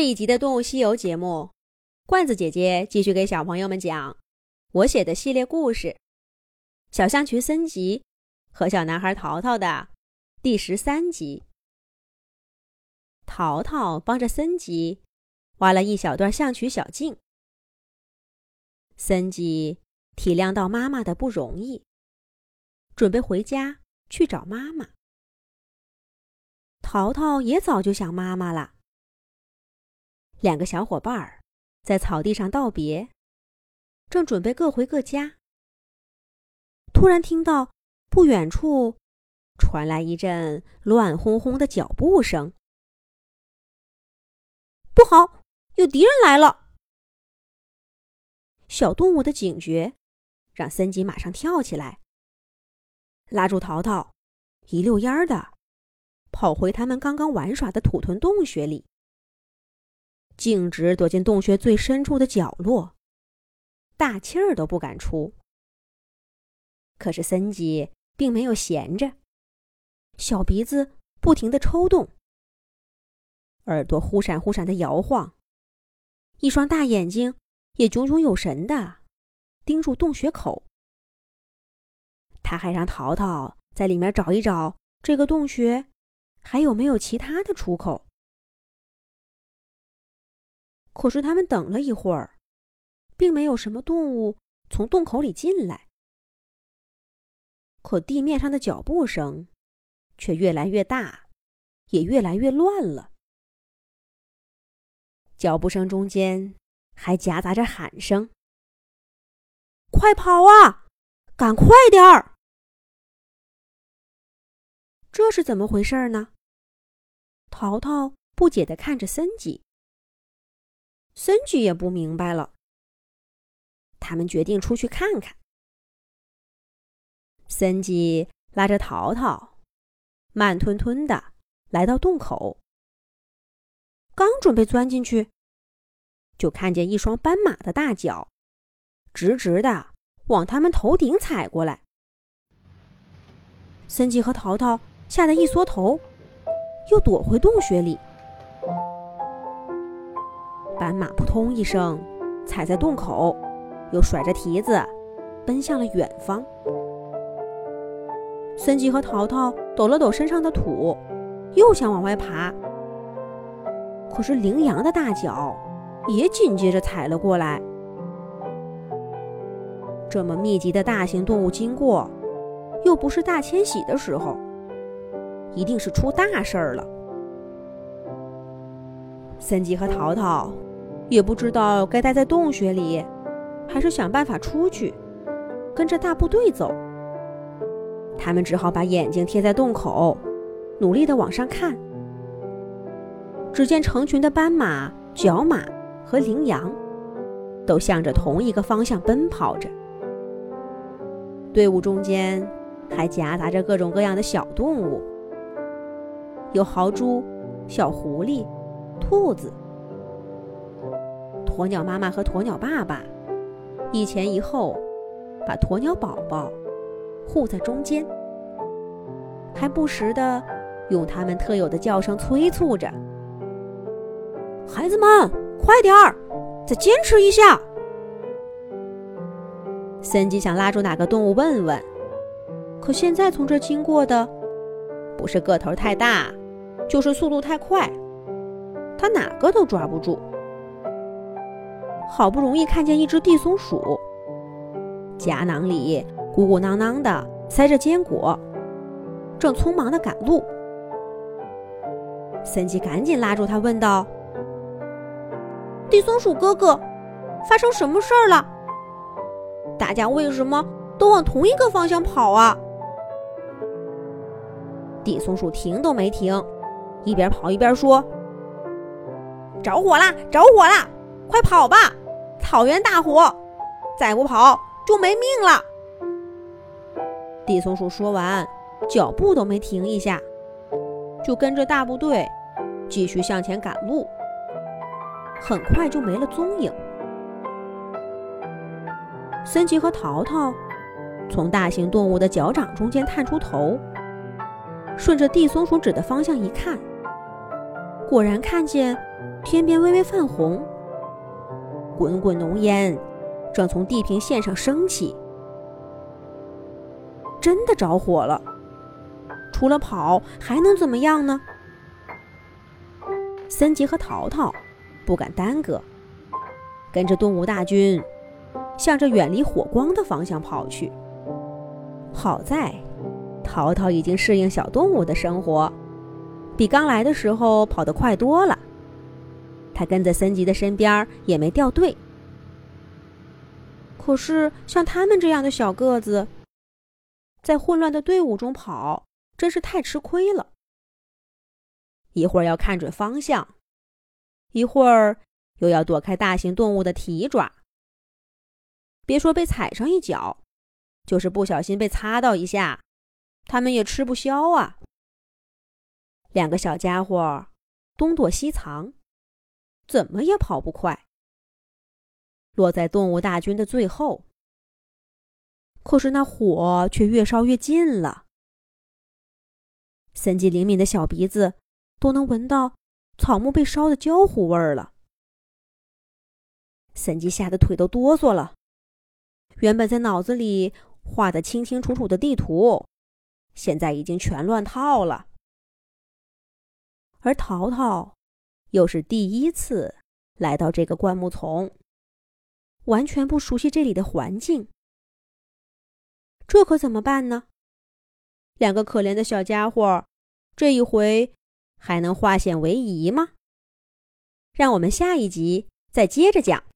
这一集的《动物西游》节目，罐子姐姐继续给小朋友们讲我写的系列故事《小象群森吉和小男孩淘淘》的第十三集。淘淘帮着森吉挖了一小段象群小径，森吉体谅到妈妈的不容易，准备回家去找妈妈。淘淘也早就想妈妈了。两个小伙伴儿在草地上道别，正准备各回各家。突然听到不远处传来一阵乱哄哄的脚步声，不好，有敌人来了！小动物的警觉让森吉马上跳起来，拉住淘淘，一溜烟儿的跑回他们刚刚玩耍的土屯洞穴里。径直躲进洞穴最深处的角落，大气儿都不敢出。可是森吉并没有闲着，小鼻子不停的抽动，耳朵忽闪忽闪的摇晃，一双大眼睛也炯炯有神的盯住洞穴口。他还让淘淘在里面找一找这个洞穴还有没有其他的出口。可是他们等了一会儿，并没有什么动物从洞口里进来。可地面上的脚步声却越来越大，也越来越乱了。脚步声中间还夹杂着喊声：“快跑啊，赶快点儿！”这是怎么回事呢？淘淘不解的看着森吉。森吉也不明白了。他们决定出去看看。森吉拉着淘淘，慢吞吞的来到洞口。刚准备钻进去，就看见一双斑马的大脚，直直的往他们头顶踩过来。森吉和淘淘吓得一缩头，又躲回洞穴里。斑马扑通一声踩在洞口，又甩着蹄子奔向了远方。森吉和淘淘抖了抖身上的土，又想往外爬，可是羚羊的大脚也紧接着踩了过来。这么密集的大型动物经过，又不是大迁徙的时候，一定是出大事儿了。森吉和淘淘。也不知道该待在洞穴里，还是想办法出去，跟着大部队走。他们只好把眼睛贴在洞口，努力的往上看。只见成群的斑马、角马和羚羊，都向着同一个方向奔跑着。队伍中间还夹杂着各种各样的小动物，有豪猪、小狐狸、兔子。鸵鸟妈妈和鸵鸟爸爸一前一后，把鸵鸟宝宝护在中间，还不时的用他们特有的叫声催促着：“孩子们，快点儿，再坚持一下！”森吉想拉住哪个动物问问，可现在从这经过的不是个头太大，就是速度太快，他哪个都抓不住。好不容易看见一只地松鼠，夹囊里鼓鼓囊囊的塞着坚果，正匆忙的赶路。森吉赶紧拉住他，问道：“地松鼠哥哥，发生什么事儿了？大家为什么都往同一个方向跑啊？”地松鼠停都没停，一边跑一边说：“着火啦！着火啦！快跑吧！”草原大火，再不跑就没命了。地松鼠说完，脚步都没停一下，就跟着大部队继续向前赶路。很快就没了踪影。森吉和淘淘从大型动物的脚掌中间探出头，顺着地松鼠指的方向一看，果然看见天边微微泛红，滚滚浓烟正从地平线上升起，真的着火了！除了跑，还能怎么样呢？森吉和淘淘不敢耽搁，跟着动物大军向着远离火光的方向跑去。好在，淘淘已经适应小动物的生活，比刚来的时候跑得快多了。他跟在森吉的身边，也没掉队。可是，像他们这样的小个子，在混乱的队伍中跑，真是太吃亏了。一会儿要看准方向，一会儿又要躲开大型动物的蹄爪。别说被踩上一脚，就是不小心被擦到一下，他们也吃不消啊。两个小家伙东躲西藏，怎么也跑不快。落在动物大军的最后，可是那火却越烧越近了。森吉灵敏的小鼻子。都能闻到草木被烧的焦糊味儿了。森吉吓得腿都哆嗦了，原本在脑子里画的清清楚楚的地图，现在已经全乱套了。而淘淘又是第一次来到这个灌木丛，完全不熟悉这里的环境，这可怎么办呢？两个可怜的小家伙，这一回。还能化险为夷吗？让我们下一集再接着讲。